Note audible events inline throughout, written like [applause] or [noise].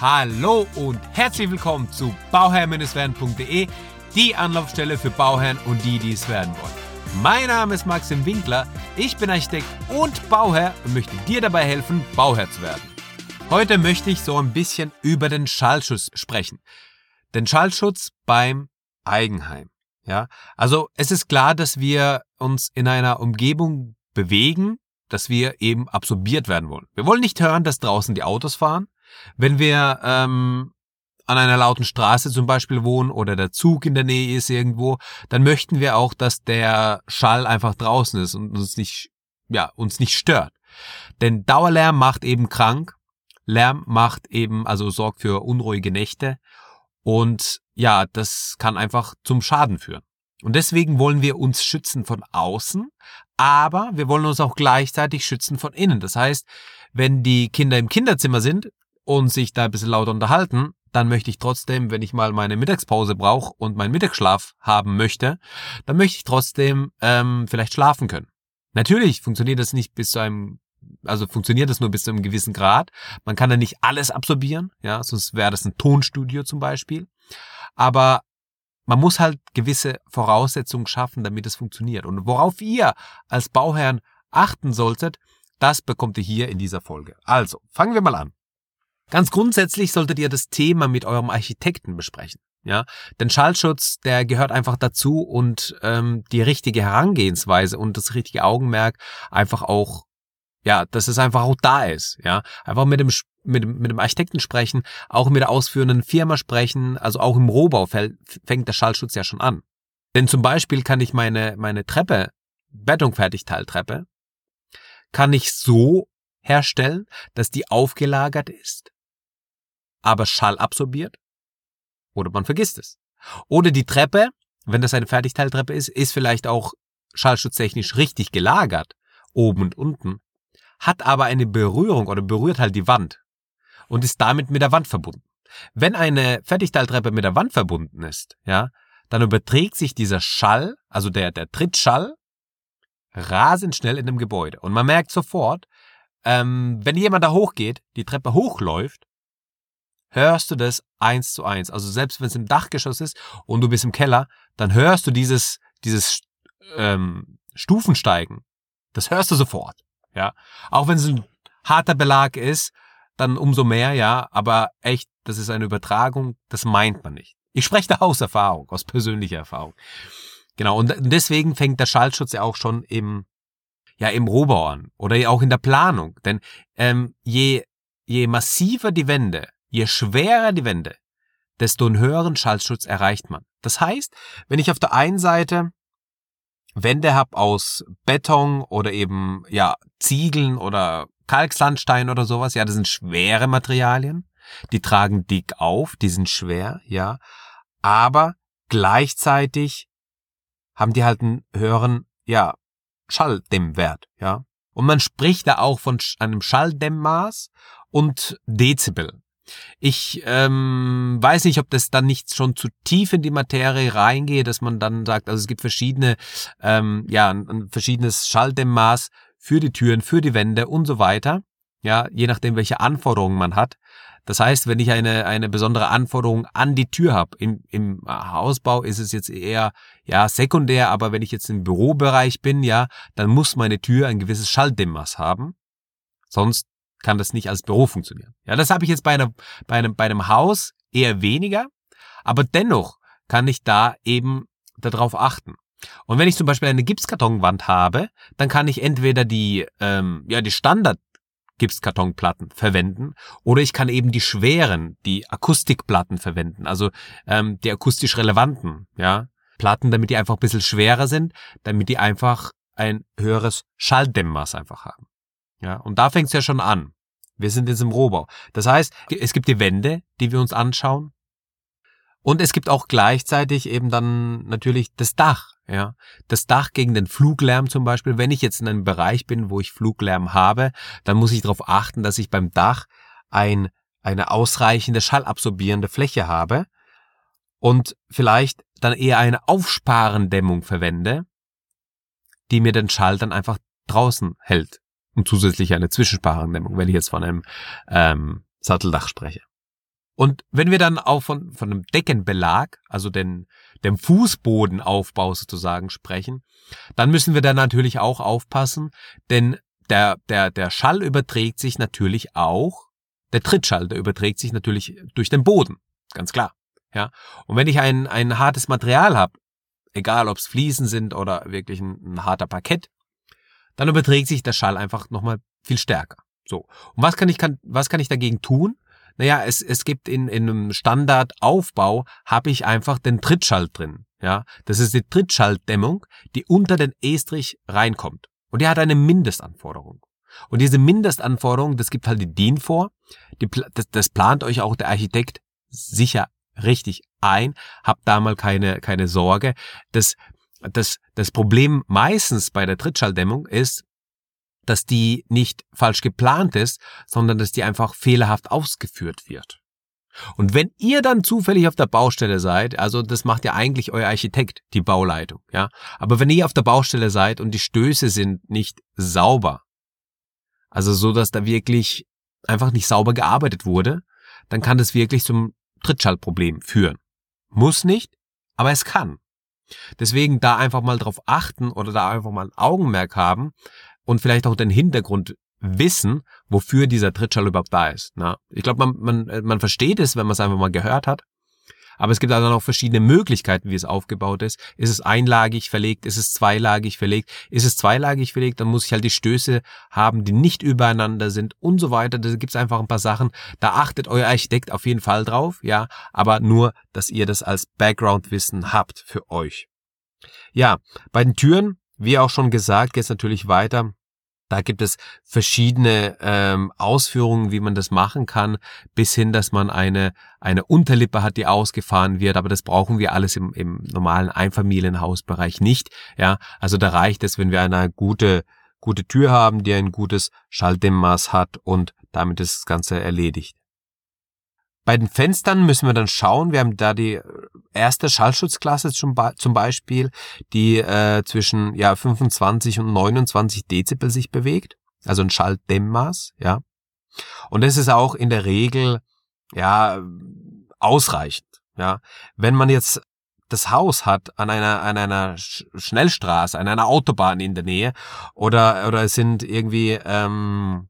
Hallo und herzlich willkommen zu bauherr-werden.de, die Anlaufstelle für Bauherren und die, die es werden wollen. Mein Name ist Maxim Winkler, ich bin Architekt und Bauherr und möchte dir dabei helfen, Bauherr zu werden. Heute möchte ich so ein bisschen über den Schallschutz sprechen. Den Schallschutz beim Eigenheim. Ja, also es ist klar, dass wir uns in einer Umgebung bewegen, dass wir eben absorbiert werden wollen. Wir wollen nicht hören, dass draußen die Autos fahren. Wenn wir ähm, an einer lauten Straße zum Beispiel wohnen oder der Zug in der Nähe ist irgendwo, dann möchten wir auch, dass der Schall einfach draußen ist und uns nicht, ja, uns nicht stört. Denn Dauerlärm macht eben krank. Lärm macht eben, also sorgt für unruhige Nächte. Und ja, das kann einfach zum Schaden führen. Und deswegen wollen wir uns schützen von außen, aber wir wollen uns auch gleichzeitig schützen von innen. Das heißt, wenn die Kinder im Kinderzimmer sind, und sich da ein bisschen lauter unterhalten, dann möchte ich trotzdem, wenn ich mal meine Mittagspause brauche und meinen Mittagsschlaf haben möchte, dann möchte ich trotzdem ähm, vielleicht schlafen können. Natürlich funktioniert das nicht bis zu einem, also funktioniert das nur bis zu einem gewissen Grad. Man kann da nicht alles absorbieren, ja, sonst wäre das ein Tonstudio zum Beispiel. Aber man muss halt gewisse Voraussetzungen schaffen, damit es funktioniert. Und worauf ihr als Bauherrn achten solltet, das bekommt ihr hier in dieser Folge. Also, fangen wir mal an. Ganz grundsätzlich solltet ihr das Thema mit eurem Architekten besprechen. Ja, denn Schallschutz, der gehört einfach dazu und ähm, die richtige Herangehensweise und das richtige Augenmerk einfach auch, ja, dass es einfach auch da ist. Ja, einfach mit dem mit, mit dem Architekten sprechen, auch mit der ausführenden Firma sprechen. Also auch im Rohbau fängt der Schallschutz ja schon an. Denn zum Beispiel kann ich meine meine Treppe, Betonfertigteiltreppe, kann ich so herstellen, dass die aufgelagert ist aber Schall absorbiert. Oder man vergisst es. Oder die Treppe, wenn das eine Fertigteiltreppe ist, ist vielleicht auch schallschutztechnisch richtig gelagert, oben und unten, hat aber eine Berührung oder berührt halt die Wand und ist damit mit der Wand verbunden. Wenn eine Fertigteiltreppe mit der Wand verbunden ist, ja, dann überträgt sich dieser Schall, also der, der Trittschall, rasend schnell in dem Gebäude. Und man merkt sofort, ähm, wenn jemand da hochgeht, die Treppe hochläuft, hörst du das eins zu eins. Also selbst wenn es im Dachgeschoss ist und du bist im Keller, dann hörst du dieses, dieses ähm, Stufensteigen. Das hörst du sofort. Ja. Auch wenn es ein harter Belag ist, dann umso mehr, ja. Aber echt, das ist eine Übertragung, das meint man nicht. Ich spreche da aus Erfahrung, aus persönlicher Erfahrung. Genau, und deswegen fängt der Schallschutz ja auch schon im, ja, im Rohbau an oder auch in der Planung. Denn ähm, je, je massiver die Wände, Je schwerer die Wände, desto einen höheren Schallschutz erreicht man. Das heißt, wenn ich auf der einen Seite Wände habe aus Beton oder eben ja Ziegeln oder Kalksandstein oder sowas, ja, das sind schwere Materialien, die tragen dick auf, die sind schwer, ja, aber gleichzeitig haben die halt einen höheren, ja, Schalldämmwert, ja. Und man spricht da auch von einem Schalldämmmaß und Dezibel. Ich ähm, weiß nicht, ob das dann nicht schon zu tief in die Materie reingeht, dass man dann sagt, also es gibt verschiedene, ähm, ja, ein, ein verschiedenes Schalldämmmaß für die Türen, für die Wände und so weiter. Ja, je nachdem, welche Anforderungen man hat. Das heißt, wenn ich eine, eine besondere Anforderung an die Tür habe, im, im Hausbau ist es jetzt eher ja sekundär, aber wenn ich jetzt im Bürobereich bin, ja, dann muss meine Tür ein gewisses Schalldämmmaß haben. Sonst kann das nicht als Büro funktionieren. Ja, das habe ich jetzt bei, einer, bei, einem, bei einem Haus eher weniger, aber dennoch kann ich da eben darauf achten. Und wenn ich zum Beispiel eine Gipskartonwand habe, dann kann ich entweder die, ähm, ja, die Standard Gipskartonplatten verwenden oder ich kann eben die schweren, die Akustikplatten verwenden, also ähm, die akustisch relevanten, ja, Platten, damit die einfach ein bisschen schwerer sind, damit die einfach ein höheres Schalldämmmaß einfach haben. Ja, und da fängt es ja schon an. Wir sind jetzt im Rohbau. Das heißt, es gibt die Wände, die wir uns anschauen. Und es gibt auch gleichzeitig eben dann natürlich das Dach. Ja, das Dach gegen den Fluglärm zum Beispiel. Wenn ich jetzt in einem Bereich bin, wo ich Fluglärm habe, dann muss ich darauf achten, dass ich beim Dach ein, eine ausreichende schallabsorbierende Fläche habe und vielleicht dann eher eine Aufsparendämmung verwende, die mir den Schall dann einfach draußen hält und zusätzlich eine Zwischensparendämmung, wenn ich jetzt von einem ähm, Satteldach spreche. Und wenn wir dann auch von, von einem Deckenbelag, also den, dem Fußbodenaufbau sozusagen sprechen, dann müssen wir da natürlich auch aufpassen, denn der, der, der Schall überträgt sich natürlich auch, der Trittschall, der überträgt sich natürlich durch den Boden, ganz klar. Ja, und wenn ich ein, ein hartes Material habe, egal ob es Fliesen sind oder wirklich ein, ein harter Parkett, dann überträgt sich der Schall einfach nochmal viel stärker. So. Und was kann ich, kann, was kann ich dagegen tun? Naja, es, es gibt in, in einem Standardaufbau habe ich einfach den Trittschall drin. Ja, das ist die Trittschalldämmung, die unter den Estrich reinkommt. Und die hat eine Mindestanforderung. Und diese Mindestanforderung, das gibt halt die DIN vor. Die, das, das plant euch auch der Architekt sicher richtig ein. Habt da mal keine, keine Sorge. Das, das, das Problem meistens bei der Trittschalldämmung ist, dass die nicht falsch geplant ist, sondern dass die einfach fehlerhaft ausgeführt wird. Und wenn ihr dann zufällig auf der Baustelle seid, also das macht ja eigentlich euer Architekt, die Bauleitung, ja. Aber wenn ihr auf der Baustelle seid und die Stöße sind nicht sauber, also so, dass da wirklich einfach nicht sauber gearbeitet wurde, dann kann das wirklich zum Trittschallproblem führen. Muss nicht, aber es kann. Deswegen da einfach mal drauf achten oder da einfach mal ein Augenmerk haben, und vielleicht auch den Hintergrund wissen, wofür dieser Trittschall überhaupt da ist. Na, ich glaube, man, man, man versteht es, wenn man es einfach mal gehört hat. Aber es gibt also noch verschiedene Möglichkeiten, wie es aufgebaut ist. Ist es einlagig verlegt? Ist es zweilagig verlegt? Ist es zweilagig verlegt? Dann muss ich halt die Stöße haben, die nicht übereinander sind und so weiter. Da gibt es einfach ein paar Sachen. Da achtet euer Architekt auf jeden Fall drauf, ja. Aber nur, dass ihr das als Background-Wissen habt für euch. Ja, bei den Türen, wie auch schon gesagt, geht es natürlich weiter da gibt es verschiedene ähm, Ausführungen, wie man das machen kann, bis hin, dass man eine, eine Unterlippe hat, die ausgefahren wird. Aber das brauchen wir alles im, im normalen Einfamilienhausbereich nicht. Ja, also da reicht es, wenn wir eine gute, gute Tür haben, die ein gutes Schalldämmmaß hat und damit ist das Ganze erledigt. Bei den Fenstern müssen wir dann schauen. Wir haben da die erste Schallschutzklasse zum, Beispiel, die äh, zwischen ja 25 und 29 Dezibel sich bewegt, also ein Schalldämmmaß, ja. Und das ist auch in der Regel ja ausreichend, ja. Wenn man jetzt das Haus hat an einer an einer Schnellstraße, an einer Autobahn in der Nähe oder oder es sind irgendwie ähm,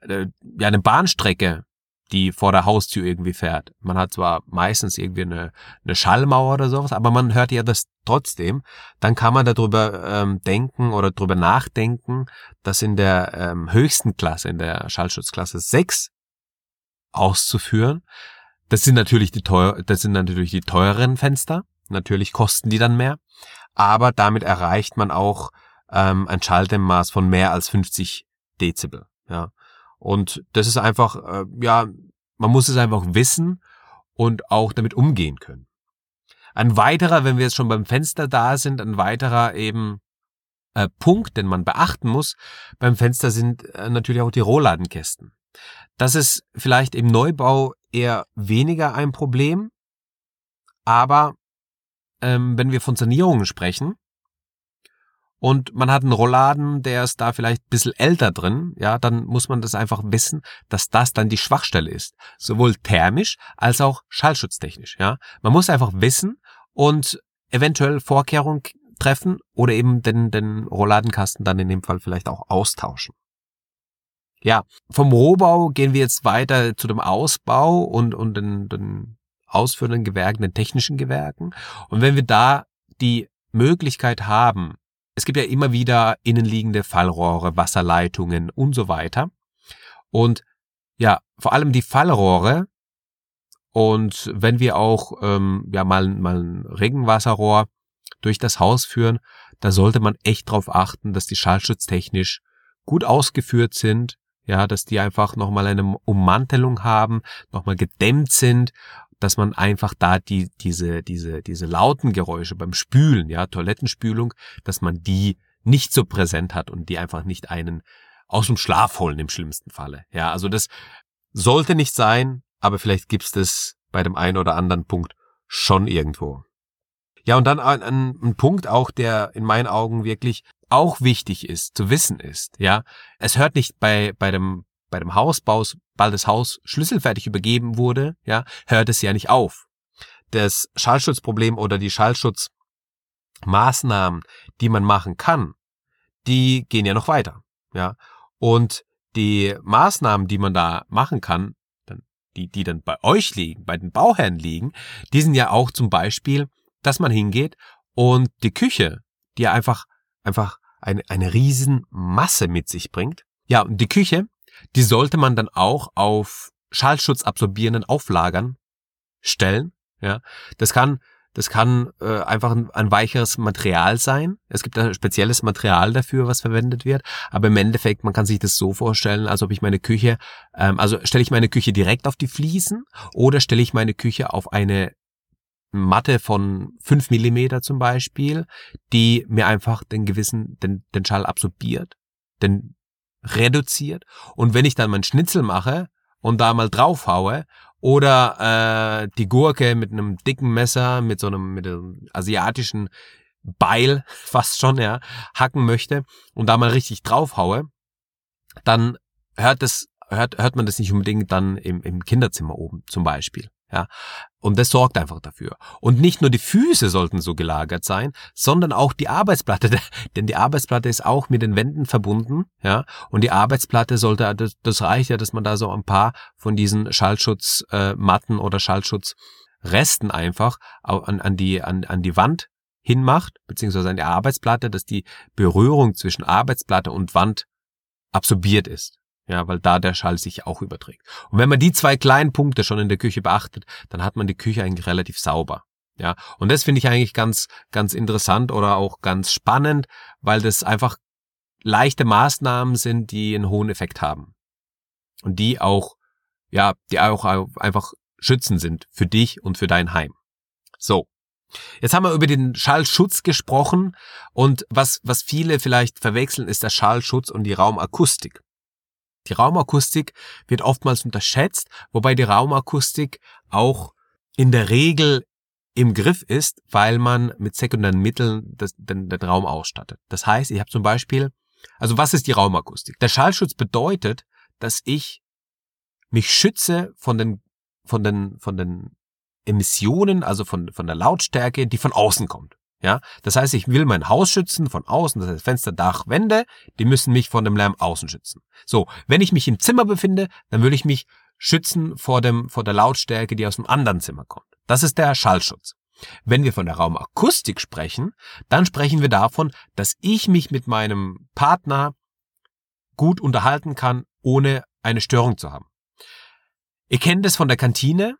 äh, ja eine Bahnstrecke die vor der Haustür irgendwie fährt. Man hat zwar meistens irgendwie eine, eine Schallmauer oder sowas, aber man hört ja das trotzdem. Dann kann man darüber ähm, denken oder darüber nachdenken, dass in der ähm, höchsten Klasse, in der Schallschutzklasse 6 auszuführen. Das sind natürlich die teuer, das sind natürlich die teureren Fenster. Natürlich kosten die dann mehr. Aber damit erreicht man auch ähm, ein Schalldämmmaß von mehr als 50 Dezibel. Ja. Und das ist einfach, äh, ja, man muss es einfach wissen und auch damit umgehen können. Ein weiterer, wenn wir jetzt schon beim Fenster da sind, ein weiterer eben äh, Punkt, den man beachten muss beim Fenster sind äh, natürlich auch die Rohladenkästen. Das ist vielleicht im Neubau eher weniger ein Problem, aber ähm, wenn wir von Sanierungen sprechen, und man hat einen Rollladen, der ist da vielleicht ein bisschen älter drin, ja, dann muss man das einfach wissen, dass das dann die Schwachstelle ist. Sowohl thermisch als auch schallschutztechnisch, ja. Man muss einfach wissen und eventuell Vorkehrungen treffen oder eben den, den Rollladenkasten dann in dem Fall vielleicht auch austauschen. Ja, vom Rohbau gehen wir jetzt weiter zu dem Ausbau und, und den, den ausführenden Gewerken, den technischen Gewerken. Und wenn wir da die Möglichkeit haben, es gibt ja immer wieder innenliegende Fallrohre, Wasserleitungen und so weiter. Und ja, vor allem die Fallrohre und wenn wir auch ähm, ja mal, mal ein Regenwasserrohr durch das Haus führen, da sollte man echt darauf achten, dass die schallschutztechnisch gut ausgeführt sind, ja, dass die einfach nochmal eine Ummantelung haben, nochmal gedämmt sind dass man einfach da die, diese, diese, diese lauten Geräusche beim Spülen, ja, Toilettenspülung, dass man die nicht so präsent hat und die einfach nicht einen aus dem Schlaf holen im schlimmsten Falle. Ja, also das sollte nicht sein, aber vielleicht gibt's das bei dem einen oder anderen Punkt schon irgendwo. Ja, und dann ein, ein, ein Punkt auch, der in meinen Augen wirklich auch wichtig ist, zu wissen ist, ja. Es hört nicht bei, bei dem bei dem Hausbau, bald das Haus schlüsselfertig übergeben wurde, ja, hört es ja nicht auf. Das Schallschutzproblem oder die Schallschutzmaßnahmen, die man machen kann, die gehen ja noch weiter, ja. Und die Maßnahmen, die man da machen kann, die, die dann bei euch liegen, bei den Bauherren liegen, die sind ja auch zum Beispiel, dass man hingeht und die Küche, die ja einfach, einfach eine, eine riesen mit sich bringt. Ja, und die Küche, die sollte man dann auch auf schallschutzabsorbierenden Auflagern stellen. Ja, das kann, das kann äh, einfach ein, ein weicheres Material sein. Es gibt ein spezielles Material dafür, was verwendet wird. Aber im Endeffekt, man kann sich das so vorstellen, als ob ich meine Küche, ähm, also stelle ich meine Küche direkt auf die Fliesen oder stelle ich meine Küche auf eine Matte von fünf Millimeter zum Beispiel, die mir einfach den gewissen, den, den Schall absorbiert, den reduziert. Und wenn ich dann mein Schnitzel mache und da mal draufhaue oder äh, die Gurke mit einem dicken Messer, mit so einem, mit einem asiatischen Beil [laughs] fast schon, ja, hacken möchte und da mal richtig draufhaue, dann hört das, hört, hört man das nicht unbedingt dann im, im Kinderzimmer oben zum Beispiel. Ja, und das sorgt einfach dafür. Und nicht nur die Füße sollten so gelagert sein, sondern auch die Arbeitsplatte, [laughs] denn die Arbeitsplatte ist auch mit den Wänden verbunden, ja. Und die Arbeitsplatte sollte, das, das reicht ja, dass man da so ein paar von diesen Schallschutzmatten äh, oder Schallschutzresten einfach an, an die an, an die Wand hinmacht, beziehungsweise an die Arbeitsplatte, dass die Berührung zwischen Arbeitsplatte und Wand absorbiert ist. Ja, weil da der Schall sich auch überträgt. Und wenn man die zwei kleinen Punkte schon in der Küche beachtet, dann hat man die Küche eigentlich relativ sauber. Ja, und das finde ich eigentlich ganz, ganz interessant oder auch ganz spannend, weil das einfach leichte Maßnahmen sind, die einen hohen Effekt haben. Und die auch, ja, die auch einfach schützen sind für dich und für dein Heim. So. Jetzt haben wir über den Schallschutz gesprochen und was, was viele vielleicht verwechseln, ist der Schallschutz und die Raumakustik. Die Raumakustik wird oftmals unterschätzt, wobei die Raumakustik auch in der Regel im Griff ist, weil man mit sekundären Mitteln das, den, den Raum ausstattet. Das heißt, ich habe zum Beispiel, also was ist die Raumakustik? Der Schallschutz bedeutet, dass ich mich schütze von den, von den, von den Emissionen, also von, von der Lautstärke, die von außen kommt. Ja, das heißt, ich will mein Haus schützen von außen, das heißt Fenster, Dach, Wände, die müssen mich von dem Lärm außen schützen. So, wenn ich mich im Zimmer befinde, dann will ich mich schützen vor dem, vor der Lautstärke, die aus dem anderen Zimmer kommt. Das ist der Schallschutz. Wenn wir von der Raumakustik sprechen, dann sprechen wir davon, dass ich mich mit meinem Partner gut unterhalten kann, ohne eine Störung zu haben. Ihr kennt es von der Kantine,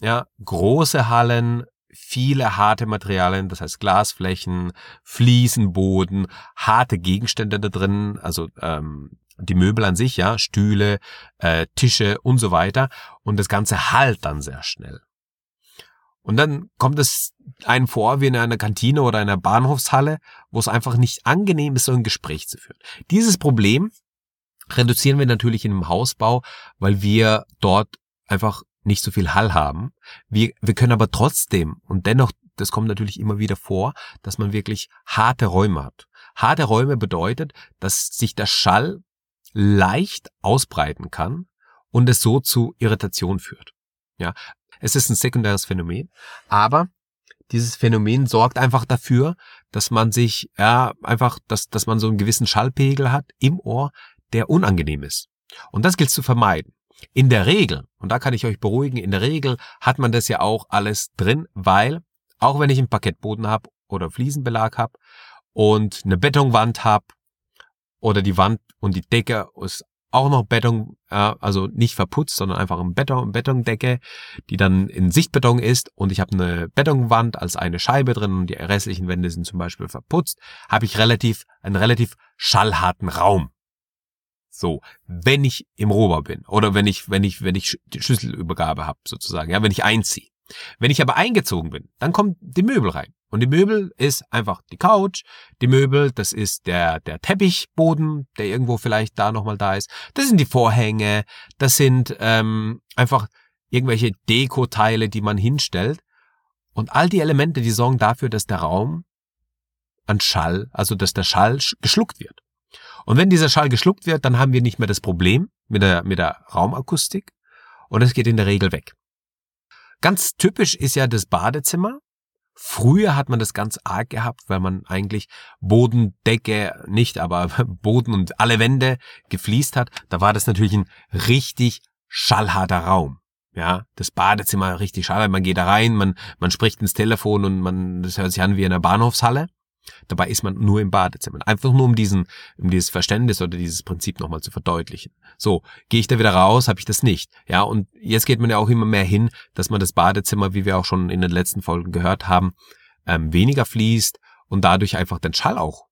ja, große Hallen, viele harte Materialien, das heißt Glasflächen, Fliesenboden, harte Gegenstände da drin, also ähm, die Möbel an sich, ja, Stühle, äh, Tische und so weiter. Und das Ganze halt dann sehr schnell. Und dann kommt es einem vor wie in einer Kantine oder einer Bahnhofshalle, wo es einfach nicht angenehm ist, so ein Gespräch zu führen. Dieses Problem reduzieren wir natürlich in einem Hausbau, weil wir dort einfach nicht so viel Hall haben. Wir, wir können aber trotzdem und dennoch, das kommt natürlich immer wieder vor, dass man wirklich harte Räume hat. Harte Räume bedeutet, dass sich der Schall leicht ausbreiten kann und es so zu Irritation führt. Ja, es ist ein sekundäres Phänomen, aber dieses Phänomen sorgt einfach dafür, dass man sich ja einfach, dass dass man so einen gewissen Schallpegel hat im Ohr, der unangenehm ist. Und das gilt zu vermeiden. In der Regel, und da kann ich euch beruhigen, in der Regel hat man das ja auch alles drin, weil auch wenn ich einen Parkettboden habe oder Fliesenbelag habe und eine Betonwand habe oder die Wand und die Decke ist auch noch Beton, also nicht verputzt, sondern einfach eine Beton, Betondecke, die dann in Sichtbeton ist und ich habe eine Betonwand als eine Scheibe drin und die restlichen Wände sind zum Beispiel verputzt, habe ich relativ einen relativ schallharten Raum. So, wenn ich im Rohbau bin oder wenn ich, wenn ich, wenn ich die Schlüsselübergabe habe, sozusagen, ja, wenn ich einziehe. Wenn ich aber eingezogen bin, dann kommen die Möbel rein. Und die Möbel ist einfach die Couch, die Möbel, das ist der, der Teppichboden, der irgendwo vielleicht da nochmal da ist. Das sind die Vorhänge, das sind ähm, einfach irgendwelche Dekoteile, die man hinstellt. Und all die Elemente, die sorgen dafür, dass der Raum an Schall, also dass der Schall geschluckt wird. Und wenn dieser Schall geschluckt wird, dann haben wir nicht mehr das Problem mit der, mit der Raumakustik und es geht in der Regel weg. Ganz typisch ist ja das Badezimmer. Früher hat man das ganz arg gehabt, weil man eigentlich Bodendecke nicht, aber [laughs] Boden und alle Wände gefliest hat. Da war das natürlich ein richtig schallharter Raum. Ja, das Badezimmer richtig schallhart. Man geht da rein, man, man spricht ins Telefon und man, das hört sich an wie in einer Bahnhofshalle. Dabei ist man nur im Badezimmer. Einfach nur um diesen, um dieses Verständnis oder dieses Prinzip nochmal zu verdeutlichen. So, gehe ich da wieder raus, habe ich das nicht. Ja, und jetzt geht man ja auch immer mehr hin, dass man das Badezimmer, wie wir auch schon in den letzten Folgen gehört haben, ähm, weniger fließt und dadurch einfach den Schall auch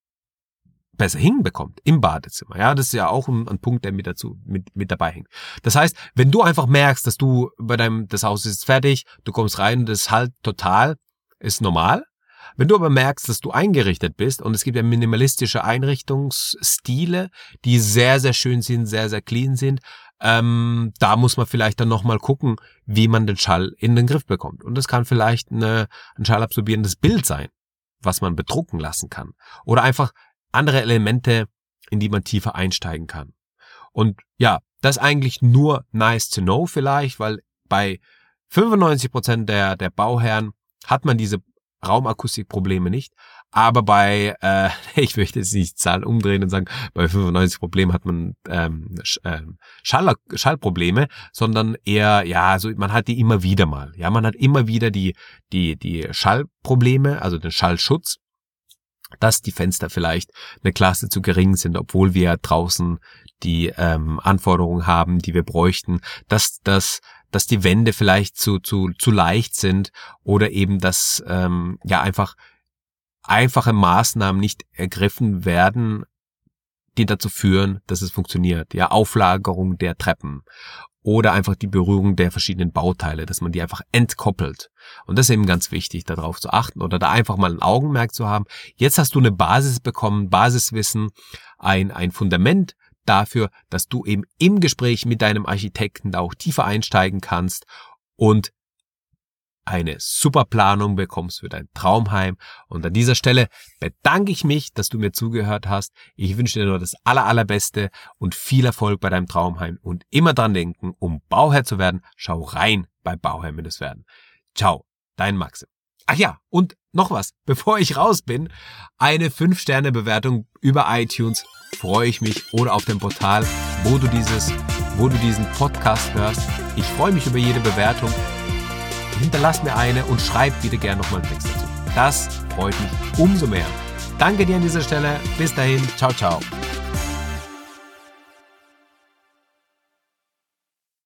besser hinbekommt im Badezimmer. Ja, das ist ja auch ein, ein, Punkt, der mit dazu mit, mit dabei hängt. Das heißt, wenn du einfach merkst, dass du bei deinem das Haus ist fertig, du kommst rein und das halt total ist normal, wenn du aber merkst, dass du eingerichtet bist und es gibt ja minimalistische Einrichtungsstile, die sehr, sehr schön sind, sehr, sehr clean sind, ähm, da muss man vielleicht dann nochmal gucken, wie man den Schall in den Griff bekommt. Und das kann vielleicht eine, ein schallabsorbierendes Bild sein, was man bedrucken lassen kann. Oder einfach andere Elemente, in die man tiefer einsteigen kann. Und ja, das eigentlich nur nice to know vielleicht, weil bei 95 Prozent der, der Bauherren hat man diese Raumakustikprobleme nicht. Aber bei, äh, [laughs] ich möchte jetzt nicht Zahlen umdrehen und sagen, bei 95 Problemen hat man ähm, ähm, Schall, Schallprobleme, sondern eher, ja, so man hat die immer wieder mal. Ja, man hat immer wieder die, die, die Schallprobleme, also den Schallschutz dass die Fenster vielleicht eine Klasse zu gering sind, obwohl wir draußen die ähm, Anforderungen haben, die wir bräuchten, dass das dass die Wände vielleicht zu, zu, zu leicht sind oder eben, dass ähm, ja einfach einfache Maßnahmen nicht ergriffen werden, die dazu führen, dass es funktioniert. Ja, Auflagerung der Treppen oder einfach die Berührung der verschiedenen Bauteile, dass man die einfach entkoppelt. Und das ist eben ganz wichtig, darauf zu achten oder da einfach mal ein Augenmerk zu haben. Jetzt hast du eine Basis bekommen, Basiswissen, ein, ein Fundament, dafür, dass du eben im Gespräch mit deinem Architekten da auch tiefer einsteigen kannst und eine super Planung bekommst für dein Traumheim. Und an dieser Stelle bedanke ich mich, dass du mir zugehört hast. Ich wünsche dir nur das aller, allerbeste und viel Erfolg bei deinem Traumheim. Und immer dran denken, um Bauherr zu werden, schau rein bei Bauherr werden. Ciao, dein Maxim. Ach ja, und noch was, [laughs] bevor ich raus bin, eine 5-Sterne-Bewertung über iTunes freue ich mich oder auf dem Portal, wo du dieses, wo du diesen Podcast hörst. Ich freue mich über jede Bewertung. Hinterlass mir eine und schreib bitte gerne nochmal einen Text dazu. Das freut mich umso mehr. Danke dir an dieser Stelle. Bis dahin. Ciao, ciao.